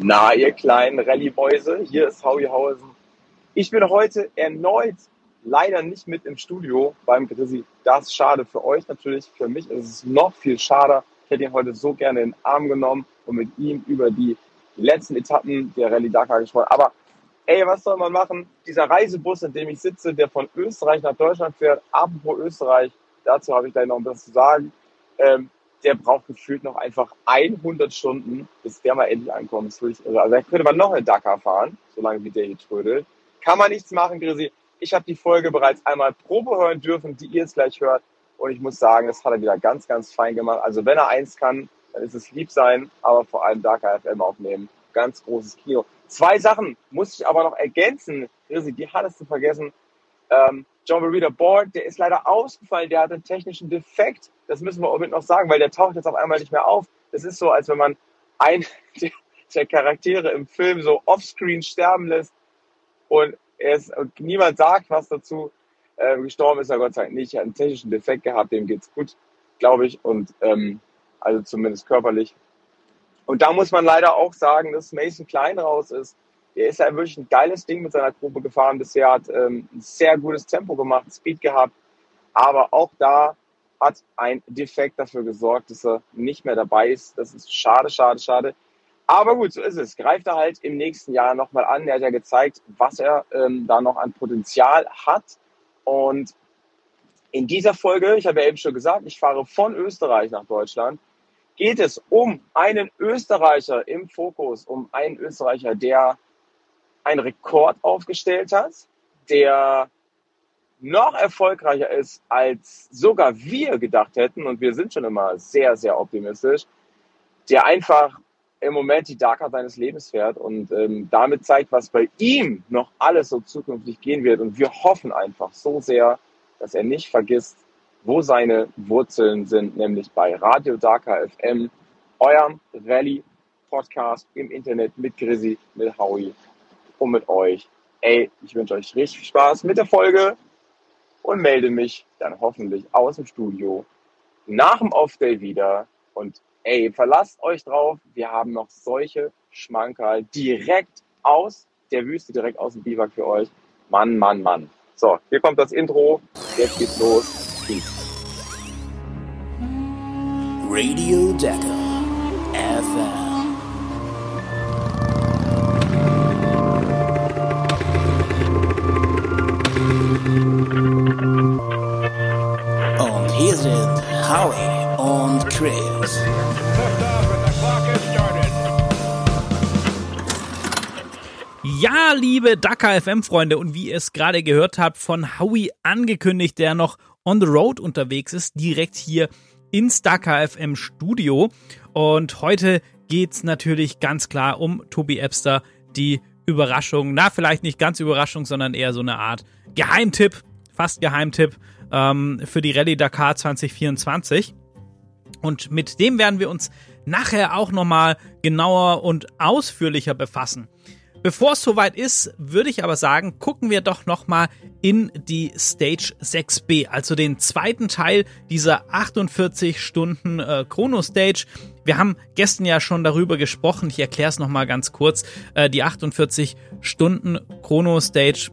Na, ihr kleinen Rallye-Mäuse, hier ist Howie Hausen. Ich bin heute erneut leider nicht mit im Studio beim Grissi. Das ist schade für euch natürlich. Für mich ist es noch viel schade. Ich hätte ihn heute so gerne in den Arm genommen und mit ihm über die letzten Etappen der Rallye Dakar gesprochen. Aber ey, was soll man machen? Dieser Reisebus, in dem ich sitze, der von Österreich nach Deutschland fährt, apropos Österreich, dazu habe ich gleich noch ein bisschen zu sagen. Ähm, der braucht gefühlt noch einfach 100 Stunden, bis der mal endlich ankommt. Also da könnte man noch in Dakar fahren, solange wie der hier trödelt. Kann man nichts machen, Grisi. Ich habe die Folge bereits einmal Probe hören dürfen, die ihr jetzt gleich hört. Und ich muss sagen, das hat er wieder ganz, ganz fein gemacht. Also wenn er eins kann, dann ist es lieb sein, aber vor allem Dakar FM aufnehmen. Ganz großes Kino. Zwei Sachen muss ich aber noch ergänzen. Grisi, die hattest du vergessen. Ähm, John Marita Board, der ist leider ausgefallen, der hat einen technischen Defekt. Das müssen wir unbedingt noch sagen, weil der taucht jetzt auf einmal nicht mehr auf. Das ist so, als wenn man einen der Charaktere im Film so offscreen sterben lässt und, ist, und niemand sagt was dazu. Ähm, gestorben ist er Gott sei Dank nicht. Er hat einen technischen Defekt gehabt, dem geht's gut, glaube ich. Und ähm, also zumindest körperlich. Und da muss man leider auch sagen, dass Mason Klein raus ist der ist ja wirklich ein geiles Ding mit seiner Gruppe gefahren bisher, hat ähm, ein sehr gutes Tempo gemacht, Speed gehabt, aber auch da hat ein Defekt dafür gesorgt, dass er nicht mehr dabei ist. Das ist schade, schade, schade. Aber gut, so ist es. Greift er halt im nächsten Jahr nochmal an. Er hat ja gezeigt, was er ähm, da noch an Potenzial hat. Und in dieser Folge, ich habe ja eben schon gesagt, ich fahre von Österreich nach Deutschland, geht es um einen Österreicher im Fokus, um einen Österreicher, der einen Rekord aufgestellt hat, der noch erfolgreicher ist, als sogar wir gedacht hätten, und wir sind schon immer sehr, sehr optimistisch, der einfach im Moment die Dakar seines Lebens fährt und ähm, damit zeigt, was bei ihm noch alles so zukünftig gehen wird. Und wir hoffen einfach so sehr, dass er nicht vergisst, wo seine Wurzeln sind, nämlich bei Radio Dakar FM, eurem Rallye-Podcast im Internet mit Grisi, mit Howie und mit euch. Ey, ich wünsche euch richtig viel Spaß mit der Folge und melde mich dann hoffentlich aus dem Studio nach dem Off-Day wieder. Und ey, verlasst euch drauf, wir haben noch solche Schmankerl direkt aus der Wüste, direkt aus dem Biwak für euch. Mann, Mann, Mann. So, hier kommt das Intro. Jetzt geht's los. Peace. Radio Decker Howie und Chris. Ja, liebe Dakar FM-Freunde, und wie ihr es gerade gehört habt, von Howie angekündigt, der noch on the road unterwegs ist, direkt hier ins Dakar FM Studio. Und heute geht's natürlich ganz klar um Tobi Epster, die Überraschung. Na, vielleicht nicht ganz Überraschung, sondern eher so eine Art Geheimtipp, fast Geheimtipp ähm, für die Rallye Dakar 2024. Und mit dem werden wir uns nachher auch nochmal genauer und ausführlicher befassen. Bevor es soweit ist, würde ich aber sagen, gucken wir doch nochmal in die Stage 6b, also den zweiten Teil dieser 48 Stunden äh, Chrono Stage. Wir haben gestern ja schon darüber gesprochen, ich erkläre es nochmal ganz kurz. Äh, die 48 Stunden Chrono Stage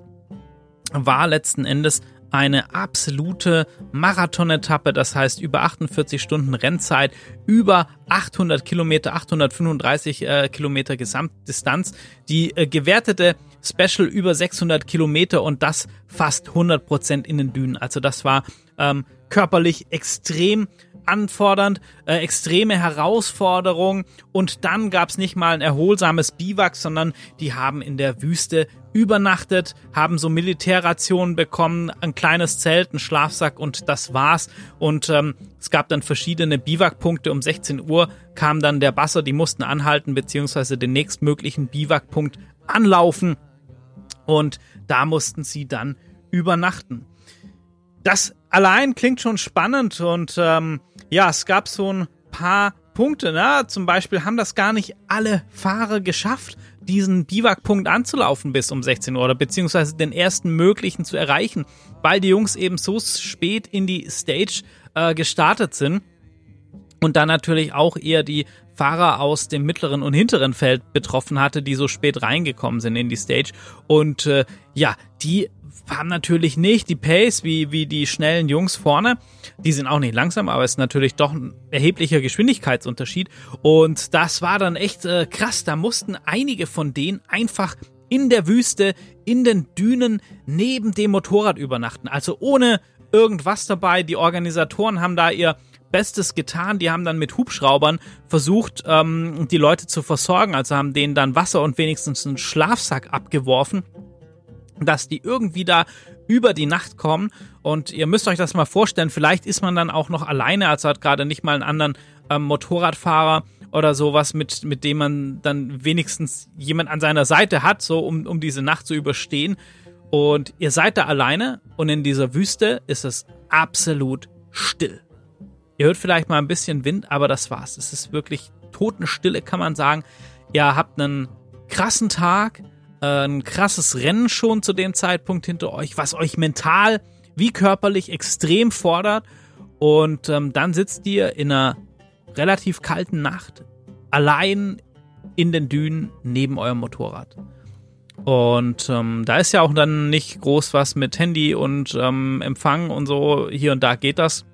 war letzten Endes eine absolute Marathonetappe, das heißt über 48 Stunden Rennzeit, über 800 Kilometer, 835 äh, Kilometer Gesamtdistanz, die äh, gewertete Special über 600 Kilometer und das fast 100 Prozent in den Dünen. Also das war ähm, körperlich extrem anfordernd, äh, extreme Herausforderung und dann gab es nicht mal ein erholsames Biwak, sondern die haben in der Wüste übernachtet, haben so Militärrationen bekommen, ein kleines Zelt, ein Schlafsack und das war's. Und ähm, es gab dann verschiedene Biwakpunkte. Um 16 Uhr kam dann der Basser, die mussten anhalten, beziehungsweise den nächstmöglichen Biwakpunkt anlaufen. Und da mussten sie dann übernachten. Das allein klingt schon spannend und ähm, ja, es gab so ein paar Punkte. Ne? Zum Beispiel haben das gar nicht alle Fahrer geschafft, diesen Biwakpunkt anzulaufen bis um 16 Uhr oder beziehungsweise den ersten möglichen zu erreichen, weil die Jungs eben so spät in die Stage äh, gestartet sind. Und dann natürlich auch eher die Fahrer aus dem mittleren und hinteren Feld betroffen hatte, die so spät reingekommen sind in die Stage. Und äh, ja, die haben natürlich nicht die Pace wie, wie die schnellen Jungs vorne. Die sind auch nicht langsam, aber es ist natürlich doch ein erheblicher Geschwindigkeitsunterschied. Und das war dann echt äh, krass. Da mussten einige von denen einfach in der Wüste, in den Dünen neben dem Motorrad übernachten. Also ohne irgendwas dabei. Die Organisatoren haben da ihr Bestes getan. Die haben dann mit Hubschraubern versucht, ähm, die Leute zu versorgen. Also haben denen dann Wasser und wenigstens einen Schlafsack abgeworfen, dass die irgendwie da über die Nacht kommen. Und ihr müsst euch das mal vorstellen. Vielleicht ist man dann auch noch alleine, also hat gerade nicht mal einen anderen ähm, Motorradfahrer oder sowas, mit, mit dem man dann wenigstens jemand an seiner Seite hat, so um, um diese Nacht zu überstehen. Und ihr seid da alleine und in dieser Wüste ist es absolut still. Ihr hört vielleicht mal ein bisschen Wind, aber das war's. Es ist wirklich Totenstille, kann man sagen. Ihr habt einen krassen Tag, äh, ein krasses Rennen schon zu dem Zeitpunkt hinter euch, was euch mental wie körperlich extrem fordert. Und ähm, dann sitzt ihr in einer relativ kalten Nacht allein in den Dünen neben eurem Motorrad. Und ähm, da ist ja auch dann nicht groß was mit Handy und ähm, Empfang und so. Hier und da geht das.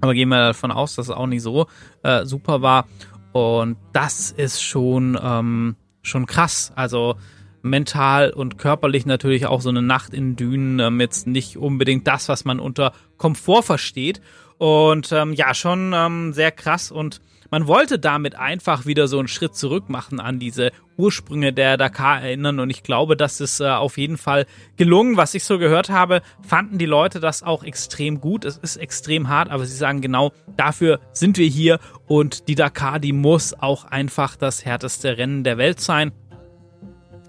Aber gehen wir davon aus, dass es auch nicht so äh, super war. Und das ist schon, ähm, schon krass. Also mental und körperlich natürlich auch so eine Nacht in Dünen ähm, jetzt nicht unbedingt das, was man unter Komfort versteht. Und ähm, ja, schon ähm, sehr krass und man wollte damit einfach wieder so einen Schritt zurück machen an diese Ursprünge der Dakar erinnern und ich glaube, das ist äh, auf jeden Fall gelungen. Was ich so gehört habe, fanden die Leute das auch extrem gut. Es ist extrem hart, aber sie sagen genau, dafür sind wir hier und die Dakar, die muss auch einfach das härteste Rennen der Welt sein.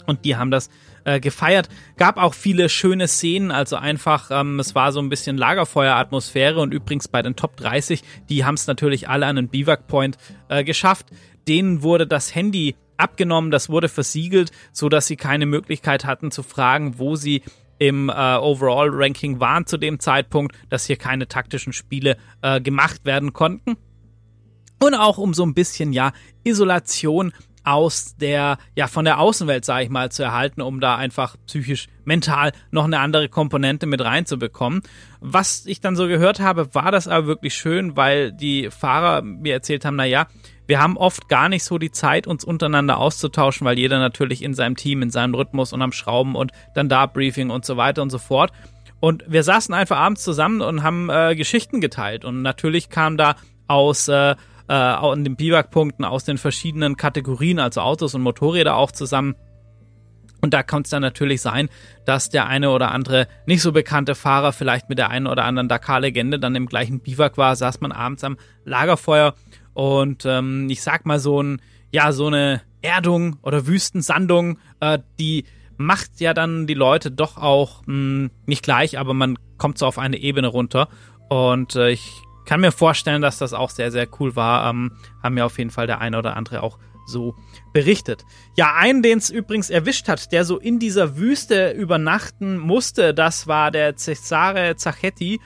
Und die haben das äh, gefeiert. Gab auch viele schöne Szenen, also einfach, ähm, es war so ein bisschen Lagerfeueratmosphäre und übrigens bei den Top 30, die haben es natürlich alle an den Biwak Point äh, geschafft. Denen wurde das Handy abgenommen, das wurde versiegelt, so dass sie keine Möglichkeit hatten zu fragen, wo sie im äh, Overall-Ranking waren zu dem Zeitpunkt, dass hier keine taktischen Spiele äh, gemacht werden konnten. Und auch um so ein bisschen, ja, Isolation aus der, ja, von der Außenwelt, sage ich mal, zu erhalten, um da einfach psychisch, mental noch eine andere Komponente mit reinzubekommen. Was ich dann so gehört habe, war das aber wirklich schön, weil die Fahrer mir erzählt haben, na ja, wir haben oft gar nicht so die Zeit, uns untereinander auszutauschen, weil jeder natürlich in seinem Team, in seinem Rhythmus und am Schrauben und dann da Briefing und so weiter und so fort. Und wir saßen einfach abends zusammen und haben äh, Geschichten geteilt. Und natürlich kam da aus äh, äh, an den Biwakpunkten aus den verschiedenen Kategorien, also Autos und Motorräder auch zusammen. Und da kann es dann natürlich sein, dass der eine oder andere nicht so bekannte Fahrer vielleicht mit der einen oder anderen Dakar-Legende dann im gleichen Biwak war, saß man abends am Lagerfeuer und ähm, ich sag mal so ein, ja, so eine Erdung oder Wüstensandung, äh, die macht ja dann die Leute doch auch mh, hm, nicht gleich, aber man kommt so auf eine Ebene runter. Und äh, ich kann mir vorstellen, dass das auch sehr, sehr cool war. Ähm, haben mir auf jeden Fall der eine oder andere auch so berichtet. Ja, einen, den es übrigens erwischt hat, der so in dieser Wüste übernachten musste, das war der Cesare Zachetti.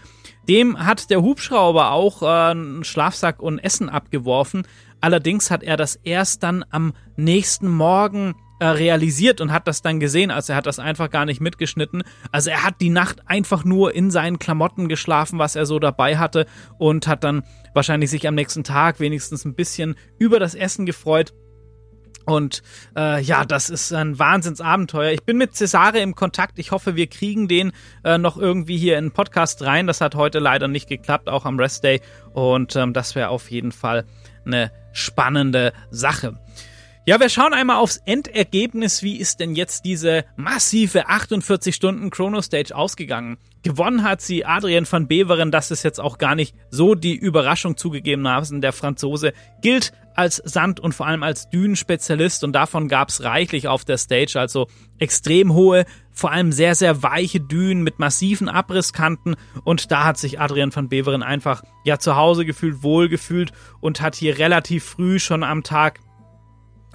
Dem hat der Hubschrauber auch äh, einen Schlafsack und Essen abgeworfen. Allerdings hat er das erst dann am nächsten Morgen äh, realisiert und hat das dann gesehen. Also er hat das einfach gar nicht mitgeschnitten. Also er hat die Nacht einfach nur in seinen Klamotten geschlafen, was er so dabei hatte und hat dann wahrscheinlich sich am nächsten Tag wenigstens ein bisschen über das Essen gefreut. Und äh, ja, das ist ein Wahnsinnsabenteuer. Ich bin mit Cesare im Kontakt. Ich hoffe, wir kriegen den äh, noch irgendwie hier in den Podcast rein. Das hat heute leider nicht geklappt, auch am Rest Day. Und ähm, das wäre auf jeden Fall eine spannende Sache. Ja, wir schauen einmal aufs Endergebnis. Wie ist denn jetzt diese massive 48 Stunden Chrono Stage ausgegangen? Gewonnen hat sie Adrian van Beveren. Das ist jetzt auch gar nicht so die Überraschung zugegebenermaßen. Der Franzose gilt als Sand- und vor allem als Dünenspezialist und davon gab es reichlich auf der Stage. Also extrem hohe, vor allem sehr, sehr weiche Dünen mit massiven Abrisskanten und da hat sich Adrian van Beveren einfach ja zu Hause gefühlt, wohl gefühlt und hat hier relativ früh schon am Tag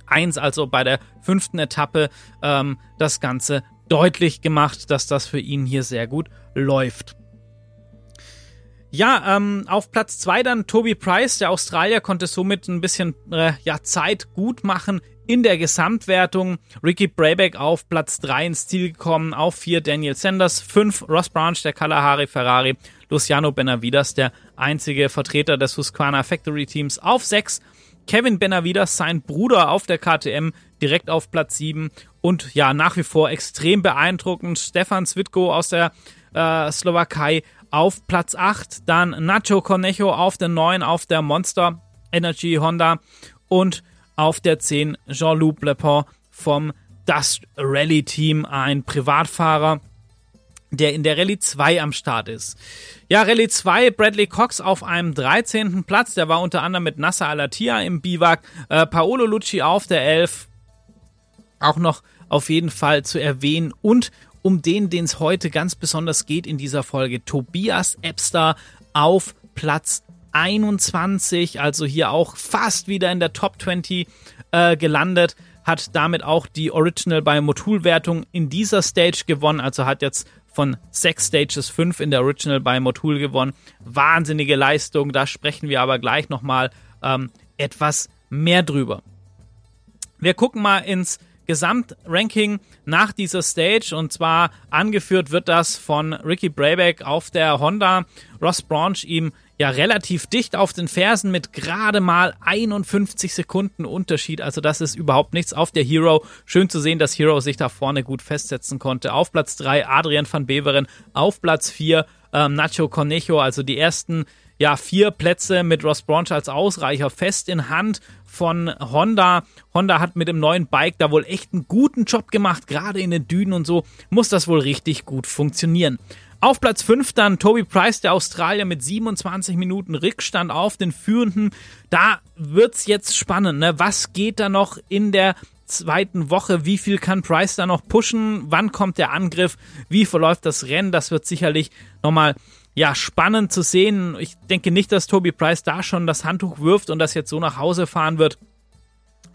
1, also bei der fünften Etappe, ähm, das Ganze deutlich gemacht, dass das für ihn hier sehr gut läuft. Ja, ähm, auf Platz zwei dann Toby Price, der Australier, konnte somit ein bisschen äh, ja, Zeit gut machen in der Gesamtwertung. Ricky Brayback auf Platz drei ins Ziel gekommen, auf vier Daniel Sanders, fünf Ross Branch, der Kalahari Ferrari, Luciano Benavidas, der einzige Vertreter des Husqvarna Factory Teams, auf sechs Kevin Benavidas, sein Bruder auf der KTM, direkt auf Platz 7 und ja, nach wie vor extrem beeindruckend. Stefan Svitko aus der äh, Slowakei auf Platz 8, dann Nacho Cornejo auf der 9 auf der Monster Energy Honda. Und auf der 10 Jean-Luc Lepon vom Dust Rally Team, ein Privatfahrer, der in der Rallye 2 am Start ist. Ja, Rallye 2, Bradley Cox auf einem 13. Platz, der war unter anderem mit Nasser Alatia im Biwak, äh, Paolo Lucci auf der 11, auch noch auf jeden Fall zu erwähnen. Und um den, den es heute ganz besonders geht in dieser Folge, Tobias Epster auf Platz 21, also hier auch fast wieder in der Top 20 äh, gelandet, hat damit auch die Original bei Modulwertung in dieser Stage gewonnen, also hat jetzt von sechs Stages fünf in der Original bei Motul gewonnen. Wahnsinnige Leistung, da sprechen wir aber gleich nochmal ähm, etwas mehr drüber. Wir gucken mal ins Gesamtranking nach dieser Stage und zwar angeführt wird das von Ricky Brayback auf der Honda. Ross Branch ihm ja relativ dicht auf den Fersen mit gerade mal 51 Sekunden Unterschied. Also das ist überhaupt nichts auf der Hero. Schön zu sehen, dass Hero sich da vorne gut festsetzen konnte. Auf Platz 3 Adrian van Beveren, auf Platz 4 ähm, Nacho Cornejo, also die ersten ja, vier Plätze mit Ross Branch als Ausreicher fest in Hand von Honda. Honda hat mit dem neuen Bike da wohl echt einen guten Job gemacht, gerade in den Dünen und so muss das wohl richtig gut funktionieren. Auf Platz 5 dann Toby Price, der Australier mit 27 Minuten Rückstand auf den Führenden. Da wird's jetzt spannend. Ne? Was geht da noch in der zweiten Woche? Wie viel kann Price da noch pushen? Wann kommt der Angriff? Wie verläuft das Rennen? Das wird sicherlich nochmal ja, spannend zu sehen. Ich denke nicht, dass Toby Price da schon das Handtuch wirft und das jetzt so nach Hause fahren wird.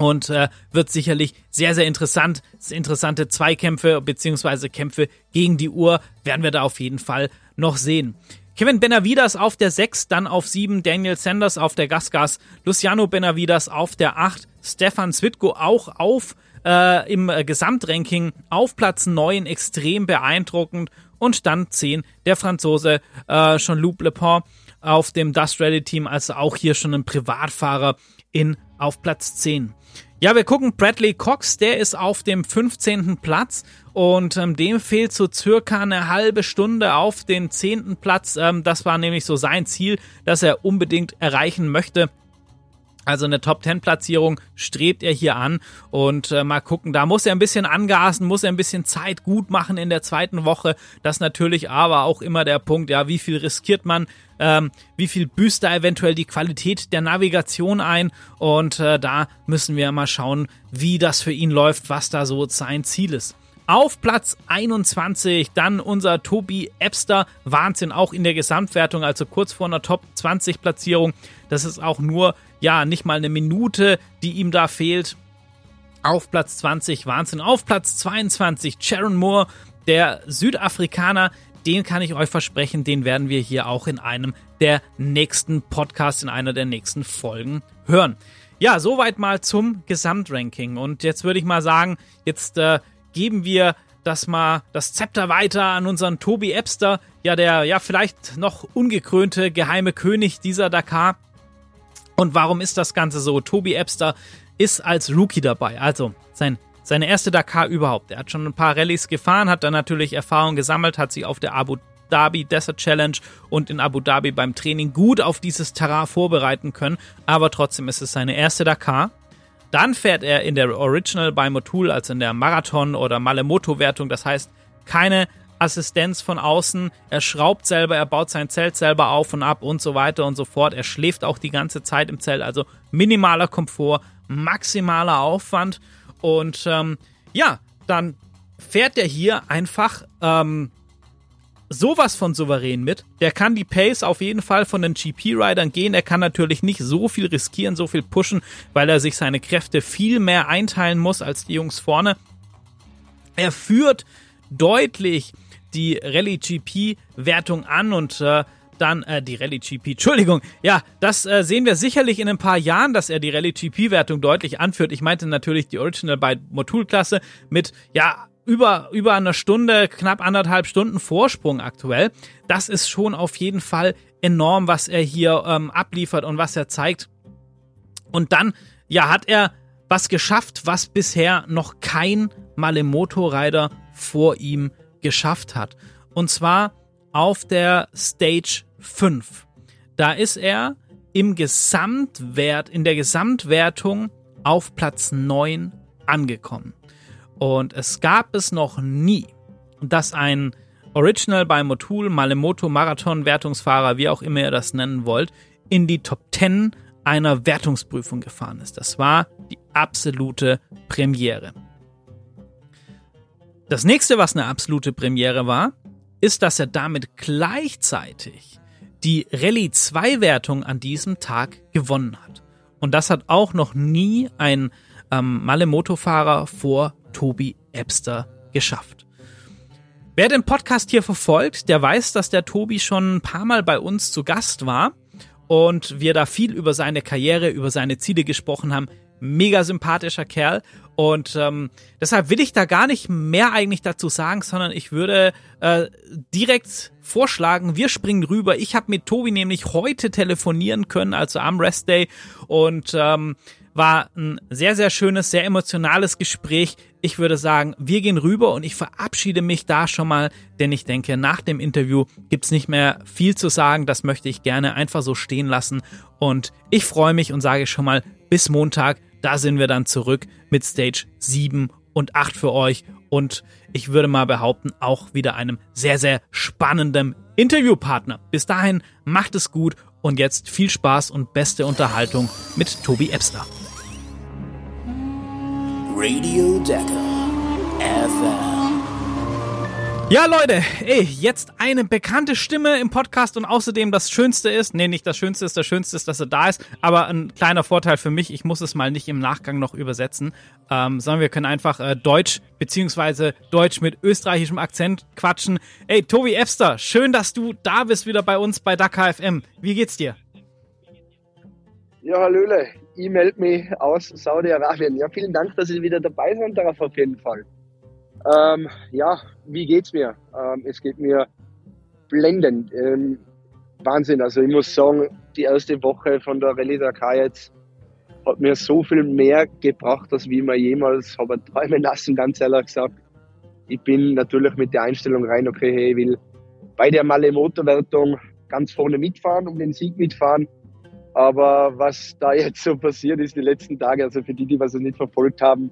Und äh, wird sicherlich sehr, sehr interessant. Interessante Zweikämpfe beziehungsweise Kämpfe gegen die Uhr werden wir da auf jeden Fall noch sehen. Kevin Benavidas auf der 6, dann auf 7 Daniel Sanders auf der Gasgas, Luciano Benavidas auf der 8, Stefan Zwitko auch auf äh, im äh, Gesamtranking auf Platz 9, extrem beeindruckend und dann 10 der Franzose äh, Jean-Luc Lepont auf dem Dust Rally Team, also auch hier schon ein Privatfahrer in auf Platz 10. Ja, wir gucken Bradley Cox, der ist auf dem 15. Platz und ähm, dem fehlt so circa eine halbe Stunde auf den 10. Platz. Ähm, das war nämlich so sein Ziel, das er unbedingt erreichen möchte. Also eine Top 10 Platzierung strebt er hier an und äh, mal gucken, da muss er ein bisschen angasen, muss er ein bisschen Zeit gut machen in der zweiten Woche. Das natürlich aber auch immer der Punkt, ja, wie viel riskiert man, ähm, wie viel büßt da eventuell die Qualität der Navigation ein und äh, da müssen wir mal schauen, wie das für ihn läuft, was da so sein Ziel ist. Auf Platz 21 dann unser Tobi Epster. Wahnsinn, auch in der Gesamtwertung, also kurz vor einer Top 20 Platzierung. Das ist auch nur, ja, nicht mal eine Minute, die ihm da fehlt. Auf Platz 20, Wahnsinn. Auf Platz 22, Sharon Moore, der Südafrikaner. Den kann ich euch versprechen, den werden wir hier auch in einem der nächsten Podcasts, in einer der nächsten Folgen hören. Ja, soweit mal zum Gesamtranking. Und jetzt würde ich mal sagen, jetzt äh, geben wir das mal das Zepter weiter an unseren Tobi Epster, ja der ja vielleicht noch ungekrönte geheime König dieser Dakar. Und warum ist das Ganze so? Tobi Epster ist als Rookie dabei, also sein seine erste Dakar überhaupt. Er hat schon ein paar Rallyes gefahren, hat dann natürlich Erfahrung gesammelt, hat sich auf der Abu Dhabi Desert Challenge und in Abu Dhabi beim Training gut auf dieses Terrain vorbereiten können, aber trotzdem ist es seine erste Dakar dann fährt er in der Original bei Motul, also in der Marathon- oder Malemoto-Wertung. Das heißt, keine Assistenz von außen. Er schraubt selber, er baut sein Zelt selber auf und ab und so weiter und so fort. Er schläft auch die ganze Zeit im Zelt. Also minimaler Komfort, maximaler Aufwand. Und ähm, ja, dann fährt er hier einfach ähm, sowas von souverän mit. Der kann die Pace auf jeden Fall von den GP-Riders gehen. Er kann natürlich nicht so viel riskieren, so viel pushen, weil er sich seine Kräfte viel mehr einteilen muss als die Jungs vorne. Er führt deutlich die Rallye GP-Wertung an und äh, dann äh, die Rallye GP. Entschuldigung, ja, das äh, sehen wir sicherlich in ein paar Jahren, dass er die Rallye GP-Wertung deutlich anführt. Ich meinte natürlich die Original bei Motul-Klasse mit, ja, über, über eine Stunde, knapp anderthalb Stunden Vorsprung aktuell. Das ist schon auf jeden Fall enorm, was er hier ähm, abliefert und was er zeigt. Und dann, ja, hat er was geschafft, was bisher noch kein Malemoto-Rider vor ihm geschafft hat. Und zwar auf der Stage 5. Da ist er im Gesamtwert, in der Gesamtwertung auf Platz 9 angekommen. Und es gab es noch nie, dass ein Original bei Motul, Malemoto, Marathon, Wertungsfahrer, wie auch immer ihr das nennen wollt, in die Top 10 einer Wertungsprüfung gefahren ist. Das war die absolute Premiere. Das nächste, was eine absolute Premiere war, ist, dass er damit gleichzeitig die Rallye 2 Wertung an diesem Tag gewonnen hat. Und das hat auch noch nie ein ähm, Malemoto-Fahrer vor Tobi Ebster geschafft. Wer den Podcast hier verfolgt, der weiß, dass der Tobi schon ein paar Mal bei uns zu Gast war und wir da viel über seine Karriere, über seine Ziele gesprochen haben. Mega sympathischer Kerl und ähm, deshalb will ich da gar nicht mehr eigentlich dazu sagen, sondern ich würde äh, direkt vorschlagen, wir springen rüber. Ich habe mit Tobi nämlich heute telefonieren können, also am Rest Day und ähm, war ein sehr, sehr schönes, sehr emotionales Gespräch. Ich würde sagen, wir gehen rüber und ich verabschiede mich da schon mal, denn ich denke, nach dem Interview gibt's nicht mehr viel zu sagen. Das möchte ich gerne einfach so stehen lassen. Und ich freue mich und sage schon mal, bis Montag, da sind wir dann zurück mit Stage 7 und 8 für euch. Und ich würde mal behaupten, auch wieder einem sehr, sehr spannenden Interviewpartner. Bis dahin, macht es gut und jetzt viel Spaß und beste Unterhaltung mit Tobi Ebster. Radio Decker FM. Ja, Leute, ey, jetzt eine bekannte Stimme im Podcast und außerdem das Schönste ist, nee, nicht das Schönste ist, das Schönste ist, dass er da ist, aber ein kleiner Vorteil für mich, ich muss es mal nicht im Nachgang noch übersetzen, ähm, sondern wir können einfach äh, Deutsch beziehungsweise Deutsch mit österreichischem Akzent quatschen. Ey, Tobi Epster, schön, dass du da bist wieder bei uns bei Dakar FM. Wie geht's dir? Ja, Hallöle, ich melde mich aus Saudi-Arabien. Ja, vielen Dank, dass ihr wieder dabei seid darauf auf jeden Fall. Ähm, ja, wie geht's mir? Ähm, es geht mir blendend. Ähm, Wahnsinn. Also ich muss sagen, die erste Woche von der Rallye Dakar jetzt hat mir so viel mehr gebracht, als wie ich mir jemals habe träumen lassen, ganz ehrlich gesagt. Ich bin natürlich mit der Einstellung rein, okay, hey, ich will bei der Male-Motorwertung ganz vorne mitfahren, um den Sieg mitfahren. Aber was da jetzt so passiert ist die letzten Tage, also für die, die was nicht verfolgt haben,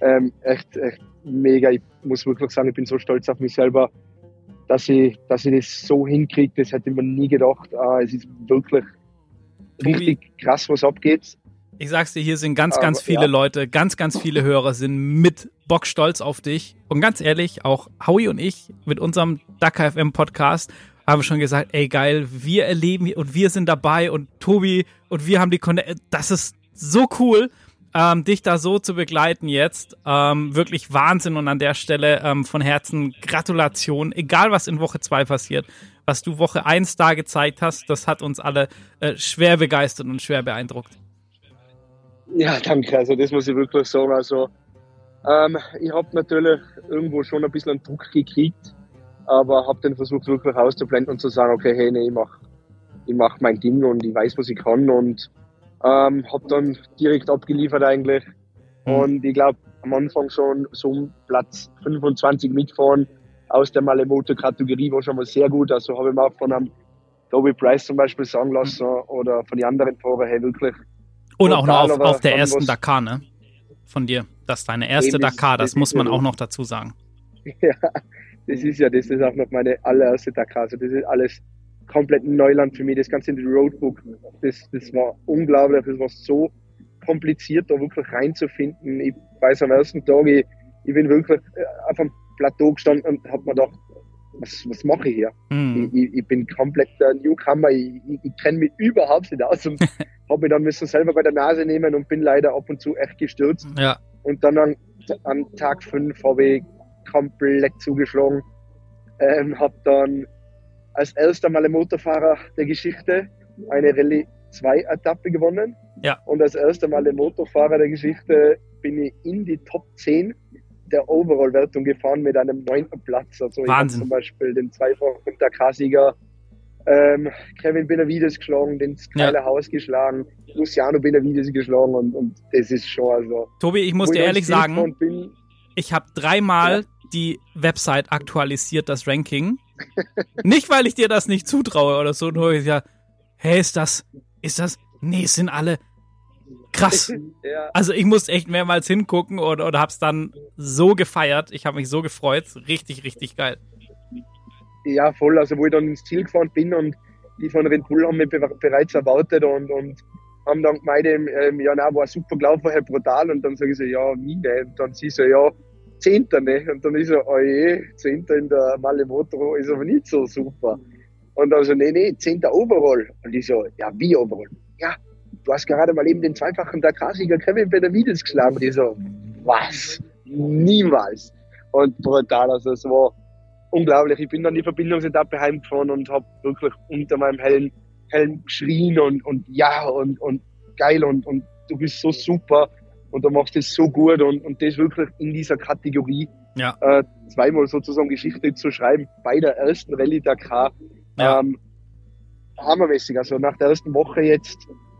ähm, echt, echt mega. Ich muss wirklich sagen, ich bin so stolz auf mich selber, dass ich, dass ich das so hinkriege. Das hätte ich mir nie gedacht. Äh, es ist wirklich Tobi, richtig krass, was abgeht. Ich sag's dir, hier sind ganz, ganz Aber, viele ja. Leute, ganz, ganz viele Hörer sind mit Bock stolz auf dich. Und ganz ehrlich, auch Howie und ich mit unserem Dakar FM Podcast haben schon gesagt, ey geil, wir erleben und wir sind dabei und Tobi und wir haben die Konne das ist so cool, ähm, dich da so zu begleiten jetzt. Ähm, wirklich Wahnsinn und an der Stelle ähm, von Herzen Gratulation, egal was in Woche 2 passiert. Was du Woche 1 da gezeigt hast, das hat uns alle äh, schwer begeistert und schwer beeindruckt. Ja, danke. Also das muss ich wirklich sagen. Also ähm, ich habe natürlich irgendwo schon ein bisschen Druck gekriegt, aber habe den versucht wirklich auszublenden und zu sagen, okay, hey, nee, ich mach, ich mach mein Ding und ich weiß, was ich kann und ähm, habe dann direkt abgeliefert eigentlich. Mhm. Und ich glaube, am Anfang schon so um Platz 25 mitfahren aus der Malemoto-Kategorie war schon mal sehr gut. Also habe ich mir auch von einem Toby Price zum Beispiel sagen lassen oder von den anderen Fahrern, hey, wirklich Und auch noch auf, auf der ersten Dakar, ne? Von dir. Das ist deine erste Dakar, das, das muss ist ja man auch noch dazu sagen. Ja, das ist ja, das ist auch noch meine allererste Dakar. Also das ist alles komplett Neuland für mich. Das ganze Roadbook, das, das war unglaublich. Das war so kompliziert, da wirklich reinzufinden. Ich weiß am ersten Tag, ich, ich bin wirklich äh, auf einem Plateau gestanden und habe mir gedacht, was, was mache ich hier? Hm. Ich, ich, bin komplett der Newcomer, ich, ich, ich kenne mich überhaupt nicht aus und habe mich dann müssen selber bei der Nase nehmen und bin leider ab und zu echt gestürzt. Ja, Und dann an, an Tag 5 habe ich komplett zugeschlagen. Ähm, habe dann als erster Mal Motorfahrer der Geschichte eine Rallye 2 Etappe gewonnen. Ja. Und als erster Mal Motorfahrer der Geschichte bin ich in die Top 10 der Overall-Wertung gefahren mit einem neunten Platz. Also ich Wahnsinn. zum Beispiel den zweifachen Dakar-Sieger ähm, Kevin Benavides geschlagen, den Skyler Haus geschlagen, Luciano Benavides geschlagen und, und das ist schon also. Tobi, ich muss dir ich ehrlich sagen, Bin, ich habe dreimal die Website aktualisiert, das Ranking. Nicht, weil ich dir das nicht zutraue oder so, nur ich ja, hey, ist das, ist das, nee, es sind alle krass. ja, Also ich musste echt mehrmals hingucken und, und hab's dann so gefeiert. Ich habe mich so gefreut. Richtig, richtig geil. ja, voll. Also wo ich dann ins Ziel gefahren bin und die von Red Bull haben mich be bereits erwartet und, und haben dann gemeint, ähm, ja, na, war super gelaufen, halt brutal. Und dann sage ich so, ja, wie ne? Und dann sie so, ja, Zehnter, ne? Und dann ist so, oh je, Zehnter in der Male Motor ist aber nicht so super. Und dann so, nee, nee, Zehnter Overall. Und ich so, ja, wie Overall? Ja, du hast gerade mal eben den zweifachen Dakar-Sieger Kevin Benavides geschlagen. Und ich so, was? Niemals. Und brutal, also es war unglaublich. Ich bin dann die Verbindungsetappe heimgefahren und habe wirklich unter meinem Helm, Helm geschrien und, und ja und, und geil und, und du bist so super und du machst es so gut und, und das wirklich in dieser Kategorie Ja. äh, zweimal sozusagen Geschichte zu schreiben bei der ersten Rallye Dakar. Ja. Ähm, hammermäßig. Also nach der ersten Woche jetzt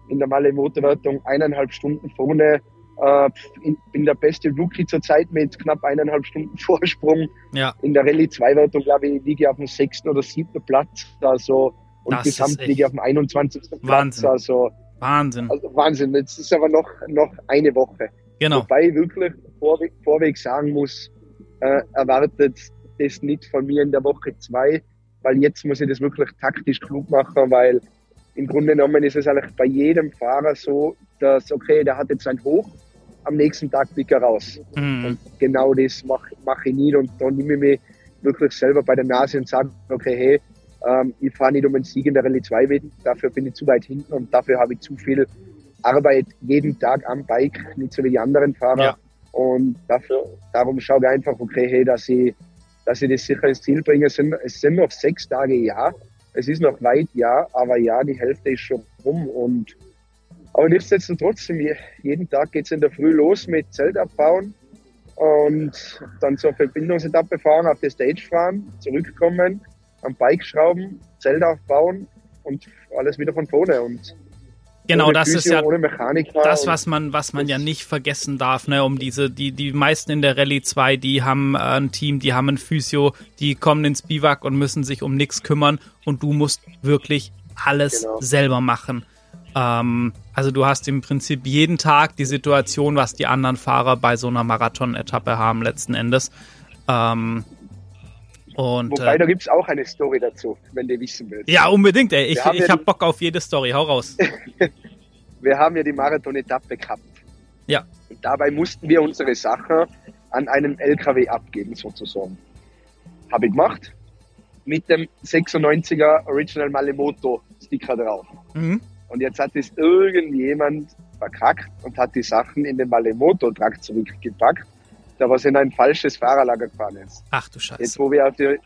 in der Malle Motorwertung eineinhalb Stunden vorne. Äh, bin der beste Rookie zurzeit mit knapp eineinhalb Stunden Vorsprung. Ja. In der Rallye 2 Wertung, glaube ich, liege ich auf dem sechsten oder siebten Platz. Also, und Das gesamt liege ich auf dem 21. Platz. Wahnsinn. Also, Wahnsinn. also Wahnsinn. Jetzt ist aber noch, noch eine Woche. Genau. Wobei ich wirklich vorweg, vorweg sagen muss, äh, erwartet das nicht von mir in der Woche zwei, weil jetzt muss ich das wirklich taktisch klug machen, weil im Grunde genommen ist es eigentlich bei jedem Fahrer so, dass, okay, der hat jetzt ein Hoch, am nächsten Tag fliegt er raus. Mhm. Und genau das mache mach ich nie und da nehme ich mich wirklich selber bei der Nase und sage, okay, hey, ähm, ich fahre nicht um einen Sieg in der Rallye 2 mit, dafür bin ich zu weit hinten und dafür habe ich zu viel Arbeit jeden Tag am Bike, nicht so wie die anderen Fahrer. Ja. Und dafür, darum schaue ich einfach, okay, hey, dass ich, dass ich das sicher ins Ziel bringe. Es sind, es sind noch sechs Tage, ja. Es ist noch weit, ja, aber ja, die Hälfte ist schon rum und aber nichtsdestotrotz, je- jeden Tag geht's in der Früh los mit Zelt abbauen und dann zur Verbindungsetappe fahren, auf die Stage fahren, zurückkommen, am Bike schrauben, Zelt aufbauen und alles wieder von vorne. Und Genau, das ist Physio, ja ohne Mechaniker. das, was man, was man ja nicht vergessen darf, ne, um diese, die, die meisten in der Rallye 2, die haben äh, ein Team, die haben ein Physio, die kommen ins Biwak und müssen sich um nichts kümmern und du musst wirklich alles Genau. selber machen. Ähm, also du hast im Prinzip jeden Tag die Situation, was die anderen Fahrer bei so einer Marathon-Etappe haben letzten Endes. Ähm, und Wobei, äh, da gibt's auch eine Story dazu, wenn du wissen willst. ja, unbedingt, ey. Ich, ich ja hab Bock auf jede Story. Hau raus. Wir haben ja die Marathon-Etappe gehabt. Ja. Und dabei mussten wir unsere Sachen an einen LKW abgeben, sozusagen. Habe ich gemacht. Mit dem 96er Original Malemoto Sticker drauf. Mhm. Und jetzt hat es irgendjemand verkackt und hat die Sachen in den Malemoto-Truck zurückgepackt, der was in ein falsches Fahrerlager gefahren ist. Ach du Jetzt, Scheiße. wo wir auf die,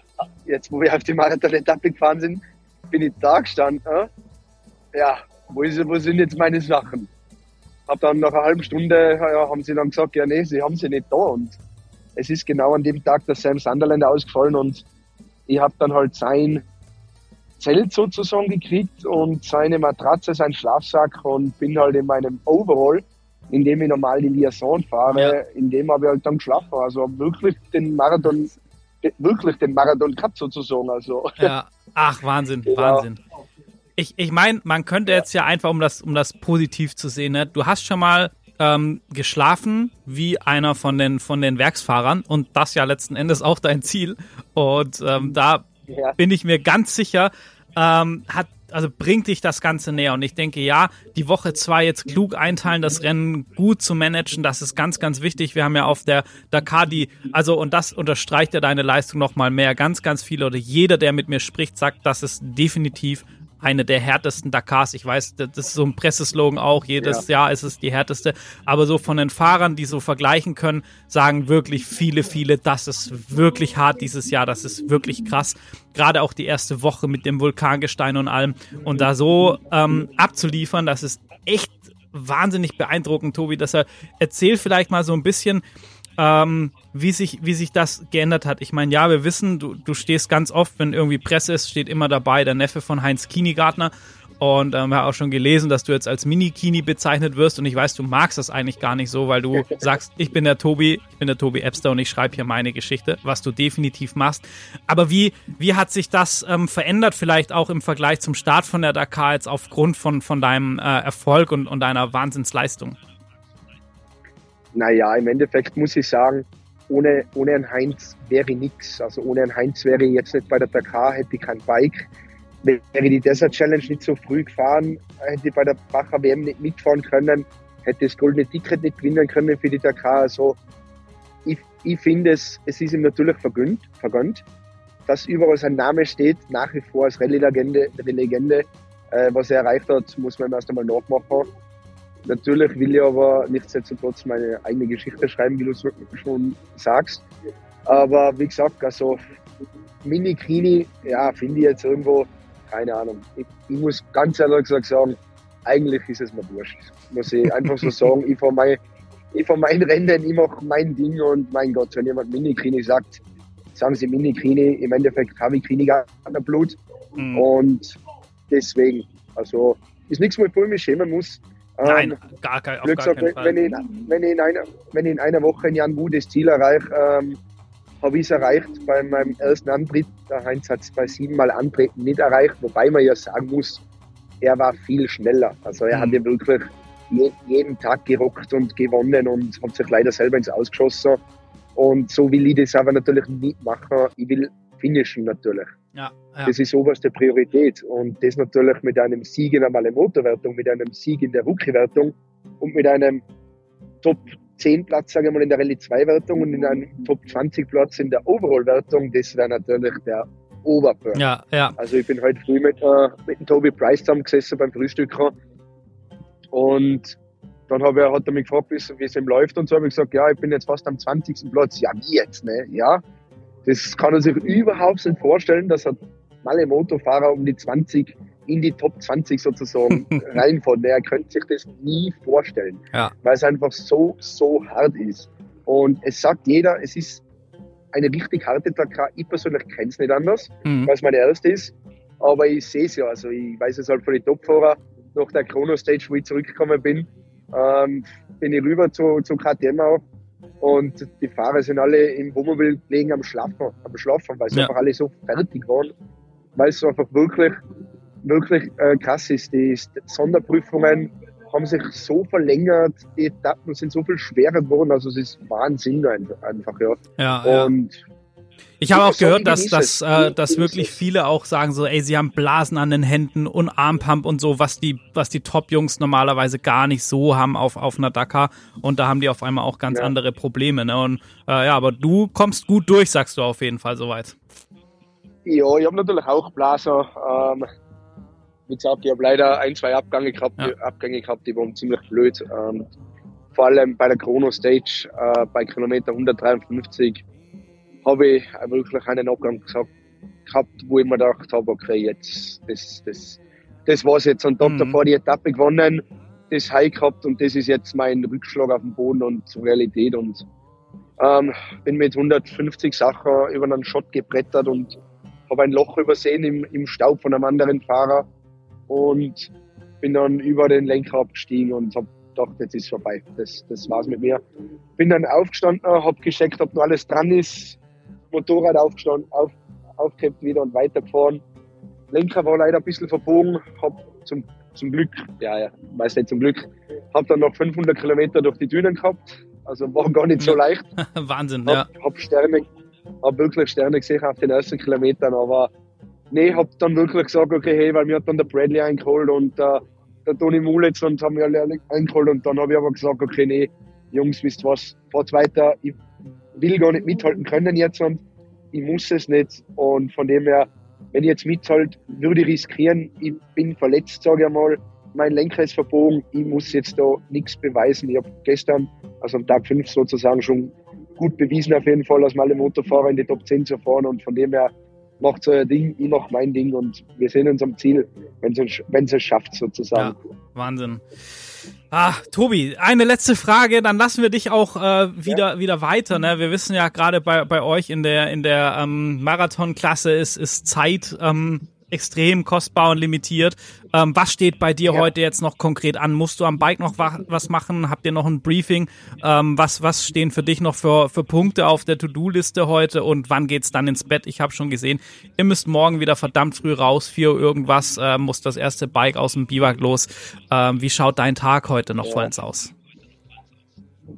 jetzt, wo wir auf die Marathon-Etappe gefahren sind, bin ich da gestanden. äh, Ja, wo, ist, wo sind jetzt meine Sachen? Hab dann nach einer halben Stunde, ja, haben sie dann gesagt, ja, nee, sie haben sie nicht da. Und es ist genau an dem Tag der Sam Sunderland ausgefallen und ich habe dann halt sein Zelt sozusagen gekriegt und seine Matratze, sein Schlafsack und bin halt in meinem Overall, in dem ich normal die Liaison fahre, Ja. in dem habe ich halt dann geschlafen. Also wirklich den Marathon, wirklich den Marathon gehabt sozusagen. Also Ja. Ach, Wahnsinn, Genau. Wahnsinn. Ich, ich meine, man könnte jetzt ja einfach, um das, um das positiv zu sehen, ne? du hast schon mal ähm, geschlafen wie einer von den, von den Werksfahrern und das ja letzten Endes auch dein Ziel. Und ähm, da ja, bin ich mir ganz sicher, ähm, hat, also bringt dich das Ganze näher. Und ich denke, ja, die Woche zwei jetzt klug einteilen, das Rennen gut zu managen, das ist ganz, ganz wichtig. Wir haben ja auf der Dakar die, also, und das unterstreicht ja deine Leistung nochmal mehr. Ganz, ganz viele oder jeder, der mit mir spricht, sagt, das ist definitiv eine der härtesten Dakars. Ich weiß, das ist so ein Presseslogan auch. Jedes ja. Jahr ist es die härteste. Aber so von den Fahrern, die so vergleichen können, sagen wirklich viele, viele, das ist wirklich hart dieses Jahr. Das ist wirklich krass. Gerade auch die erste Woche mit dem Vulkangestein und allem. Und da so ähm, abzuliefern, das ist echt wahnsinnig beeindruckend, Tobi. Deshalb erzähl vielleicht mal so ein bisschen, ähm, wie, sich, wie sich das geändert hat. Ich meine, ja, wir wissen, du, du stehst ganz oft, wenn irgendwie Presse ist, steht immer dabei der Neffe von Heinz Kienigartner. Und ähm, wir haben auch schon gelesen, dass du jetzt als Mini-Kini bezeichnet wirst. Und ich weiß, du magst das eigentlich gar nicht so, weil du sagst, ich bin der Tobi, ich bin der Tobi Epster und ich schreibe hier meine Geschichte, was du definitiv machst. Aber wie, wie hat sich das ähm, verändert, vielleicht auch im Vergleich zum Start von der Dakar jetzt aufgrund von, von deinem äh, Erfolg und, und deiner Wahnsinnsleistung? Naja, im Endeffekt muss ich sagen, ohne, ohne einen Heinz wäre nichts. Also ohne einen Heinz wäre ich jetzt nicht bei der Dakar, hätte ich kein Bike. Wäre die Desert Challenge nicht so früh gefahren, hätte ich bei der Bacher WM nicht mitfahren können, hätte das goldene Ticket nicht gewinnen können für die Dakar. Also ich, ich finde es, es ist ihm natürlich vergönnt, vergönnt, dass überall sein Name steht, nach wie vor als Rallye-Legende, Legende, äh, was er erreicht hat, muss man ihm erst einmal nachmachen. Natürlich will ich aber nichtsdestotrotz meine eigene Geschichte schreiben, wie du es schon sagst. Aber wie gesagt, also Mini-Kini, ja, finde ich jetzt irgendwo, keine Ahnung. Ich, ich, muss ganz ehrlich gesagt sagen, eigentlich ist es mir wurscht. Muss ich einfach so sagen. Ich fahre mein, ich fahr mein Rennen, ich mache mein Ding und mein Gott, wenn jemand Mini-Kini sagt, sagen sie Mini-Kini, im Endeffekt habe ich Kini gar kein Blut. Mhm. Und deswegen, also ist nichts, wo ich mich schämen muss. Nein, ähm, gar kein, auf gar gesagt, keinen Fall. Wenn ich, wenn, ich in einer, wenn ich in einer Woche ein Jahr ein gutes Ziel erreiche, ähm, habe ich es erreicht bei meinem ersten Antritt. Der Heinz hat es bei siebenmal Antreten nicht erreicht, wobei man ja sagen muss, er war viel schneller. Also er mhm. hat ja wirklich jeden Tag gerockt und gewonnen und hat sich leider selber ins Ausgeschossen. Und so will ich das aber natürlich nicht machen. Ich will finishen natürlich. Ja, ja. Das ist oberste Priorität. Und das natürlich mit einem Sieg in der Malemoto-Wertung, mit einem Sieg in der Rookie-Wertung und mit einem Top 10 Platz, sage ich mal, in der Rallye 2 Wertung und in einem Top 20 Platz in der Overall-Wertung, das wäre natürlich der Oberburn. Ja, ja. Also ich bin heute früh mit, äh, mit dem Toby Price zusammengesessen beim Frühstücker und dann habe er, hat er mich gefragt, wie es ihm läuft und so habe ich gesagt, ja, ich bin jetzt fast am 20. Platz. Ja, wie jetzt, ne? Ja, das kann er sich überhaupt nicht vorstellen, dass er alle Motorfahrer um die 20 in die Top 20 sozusagen reinfahren. Er könnte sich das nie vorstellen, ja. weil es einfach so, so hart ist. Und es sagt jeder, es ist eine richtig harte Dakar. Ich persönlich kenne es nicht anders, mhm. weil es meine erste ist. Aber ich sehe es ja. Also ich weiß es halt von den Topfahrern nach der Chrono-Stage, wo ich zurückgekommen bin, ähm, bin ich rüber zu, zu KTM auch und die Fahrer sind alle im Wohnmobil gelegen am Schlafen, am Schlafen, weil sie ja. einfach alle so fertig waren, weil es einfach wirklich, wirklich äh, krass ist. Die Sonderprüfungen haben sich so verlängert, die Etappen sind so viel schwerer geworden, also es ist Wahnsinn einfach, ja. ja und ja. Ich habe auch gehört, dass, dass, äh, dass wirklich viele auch sagen so, ey, sie haben Blasen an den Händen und Armpump und so, was die, was die Top-Jungs normalerweise gar nicht so haben auf, auf einer Dakar. Und da haben die auf einmal auch ganz ja. andere Probleme. Ne? Und äh, ja, aber du kommst gut durch, sagst du auf jeden Fall soweit. Ja, ich habe natürlich auch Blasen. Ähm, wie gesagt, ich habe leider ein, zwei Abgänge gehabt, ja. Abgänge gehabt, die waren ziemlich blöd. Ähm, vor allem bei der Chrono Stage äh, bei Kilometer 153 habe ich wirklich einen Abgang gesagt, gehabt, wo ich mir gedacht habe, okay, jetzt, das, das, das war's jetzt. Und habe mhm. davor die Etappe gewonnen, das High gehabt und das ist jetzt mein Rückschlag auf den Boden und zur Realität. Und ähm, bin mit 150 Sachen über einen Schott gebrettert und habe ein Loch übersehen im, im Staub von einem anderen Fahrer und bin dann über den Lenker abgestiegen und habe gedacht, jetzt ist vorbei. Das, das war's mit mir. Bin dann aufgestanden, habe gecheckt, ob noch alles dran ist, Motorrad aufgestanden, auf, aufgehebt wieder und weitergefahren. Lenker war leider ein bisschen verbogen, hab zum, zum Glück, ja, ja, weiß nicht zum Glück, hab dann noch 500 Kilometer durch die Dünen gehabt, also war gar nicht so leicht. Wahnsinn, hab, ja. Hab Sterne, hab wirklich Sterne gesehen auf den ersten Kilometern, aber nee, hab dann wirklich gesagt, okay, hey, weil mir hat dann der Bradley eingeholt und äh, der Toni Mulitz und haben mir alle eingeholt und dann habe ich aber gesagt, okay, nee, Jungs, wisst was, fahrt weiter, ich will gar nicht mithalten können jetzt und ich muss es nicht. Und von dem her wenn ich jetzt mitzahlt, würde ich riskieren, ich bin verletzt, sage ich mal, mein Lenker ist verbogen, ich muss jetzt da nichts beweisen. Ich habe gestern, also am Tag 5 sozusagen, schon gut bewiesen auf jeden Fall, als alle Motorfahrer in die Top 10 zu fahren und von dem her macht euer Ding, ich mach mein Ding und wir sehen uns am Ziel, wenn es es schafft sozusagen. Ja, Wahnsinn. Ah, Tobi, eine letzte Frage, dann lassen wir dich auch äh, wieder ja. wieder weiter. Ne? Wir wissen ja gerade bei, bei euch in der in der ähm, Marathonklasse ist ist Zeit ähm, extrem kostbar und limitiert. Ähm, was steht bei dir ja. heute jetzt noch konkret an? Musst du am Bike noch was machen? Habt ihr noch ein Briefing? Ähm, was, was stehen für dich noch für, für Punkte auf der To-Do-Liste heute und wann geht's dann ins Bett? Ich habe schon gesehen, ihr müsst morgen wieder verdammt früh raus, vier Uhr irgendwas, äh, muss das erste Bike aus dem Biwak los. Ähm, wie schaut dein Tag heute noch ja. vollends aus?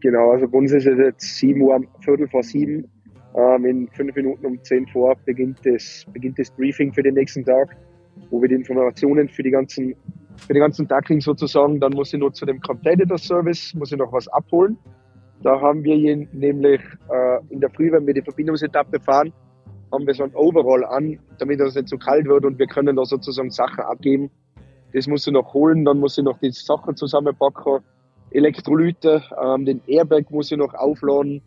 Genau, also bei uns ist es jetzt sieben Uhr, Viertel vor sieben. Ähm, in fünf Minuten um zehn vor beginnt das, beginnt das Briefing für den nächsten Tag, wo wir die Informationen für die ganzen, für den ganzen Tag kriegen sozusagen. Dann muss ich nur zu dem Competitor Service, muss ich noch was abholen. Da haben wir nämlich äh, in der Früh, wenn wir die Verbindungsetappe fahren, haben wir so ein Overall an, damit es nicht zu kalt wird und wir können da sozusagen Sachen abgeben. Das muss ich noch holen, dann muss ich noch die Sachen zusammenpacken, Elektrolyte, ähm, den Airbag muss ich noch aufladen,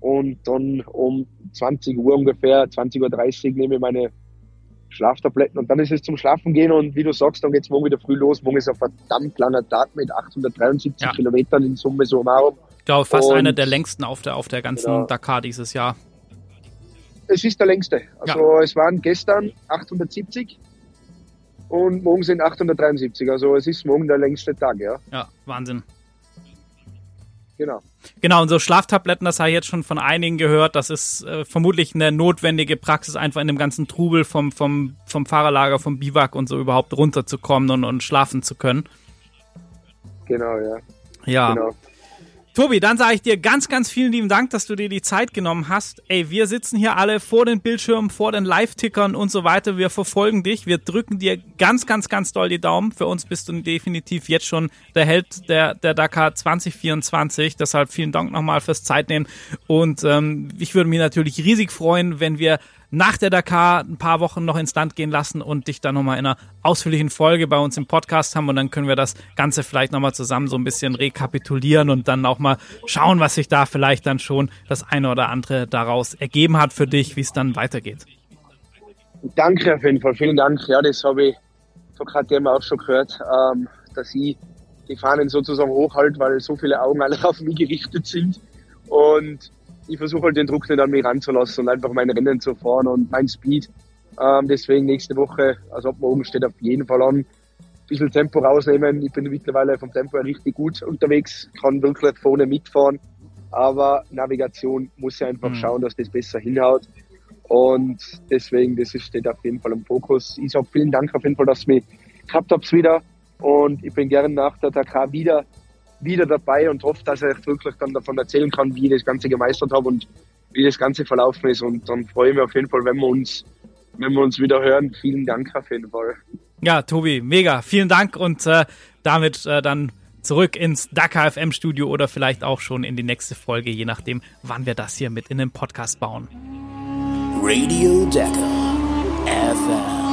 und dann um 20 Uhr ungefähr, 20.30 Uhr nehme ich meine Schlaftabletten und dann ist es zum Schlafen gehen und wie du sagst, dann geht es morgen wieder früh los. Morgen ist ein verdammt kleiner Tag mit 873 ja. Kilometern in Summe so um Ich glaube, fast und, einer der längsten auf der, auf der ganzen genau. Dakar dieses Jahr. Es ist der längste. Also ja. es waren gestern 870 und morgen sind 873. Also es ist morgen der längste Tag, ja. Ja, Wahnsinn. Genau. Genau, und so Schlaftabletten, das habe ich jetzt schon von einigen gehört. Das ist äh, vermutlich eine notwendige Praxis, einfach in dem ganzen Trubel vom, vom, vom Fahrerlager, vom Biwak und so überhaupt runterzukommen und, und schlafen zu können. Genau, ja. Ja. Genau. Tobi, dann sage ich dir ganz, ganz vielen lieben Dank, dass du dir die Zeit genommen hast. Ey, wir sitzen hier alle vor den Bildschirmen, vor den Live-Tickern und so weiter. Wir verfolgen dich. Wir drücken dir ganz, ganz, ganz doll die Daumen. Für uns bist du definitiv jetzt schon der Held der, der Dakar 2024. Deshalb vielen Dank nochmal fürs Zeitnehmen. Und ähm, ich würde mich natürlich riesig freuen, wenn wir nach der Dakar ein paar Wochen noch ins Land gehen lassen und dich dann nochmal in einer ausführlichen Folge bei uns im Podcast haben und dann können wir das Ganze vielleicht nochmal zusammen so ein bisschen rekapitulieren und dann auch mal schauen, was sich da vielleicht dann schon das eine oder andere daraus ergeben hat für dich, wie es dann weitergeht. Danke auf jeden Fall, vielen Dank. Ja, das habe ich von KTM auch schon gehört, ähm, dass ich die Fahnen sozusagen hochhalte, weil so viele Augen alle auf mich gerichtet sind. Und ich versuche halt den Druck nicht an mich ranzulassen und einfach mein Rennen zu fahren und mein Speed. Ähm, deswegen nächste Woche, also ab morgen steht auf jeden Fall an, ein bisschen Tempo rausnehmen. Ich bin mittlerweile vom Tempo her richtig gut unterwegs, kann wirklich vorne mitfahren. Aber Navigation muss ja einfach mhm. schauen, dass das besser hinhaut. Und deswegen, das steht auf jeden Fall im Fokus. Ich sage vielen Dank auf jeden Fall, dass ihr mich gehabt habt wieder. Und ich bin gerne nach der Dakar wieder wieder dabei und hoffe, dass ich wirklich dann davon erzählen kann, wie ich das Ganze gemeistert habe und wie das Ganze verlaufen ist. Und dann freue ich mich auf jeden Fall, wenn wir uns, wenn wir uns wieder hören. Vielen Dank auf jeden Fall. Ja, Tobi, mega. Vielen Dank und äh, damit äh, dann zurück ins Dakar FM Studio oder vielleicht auch schon in die nächste Folge, je nachdem, wann wir das hier mit in den Podcast bauen. Radio Dakar FM.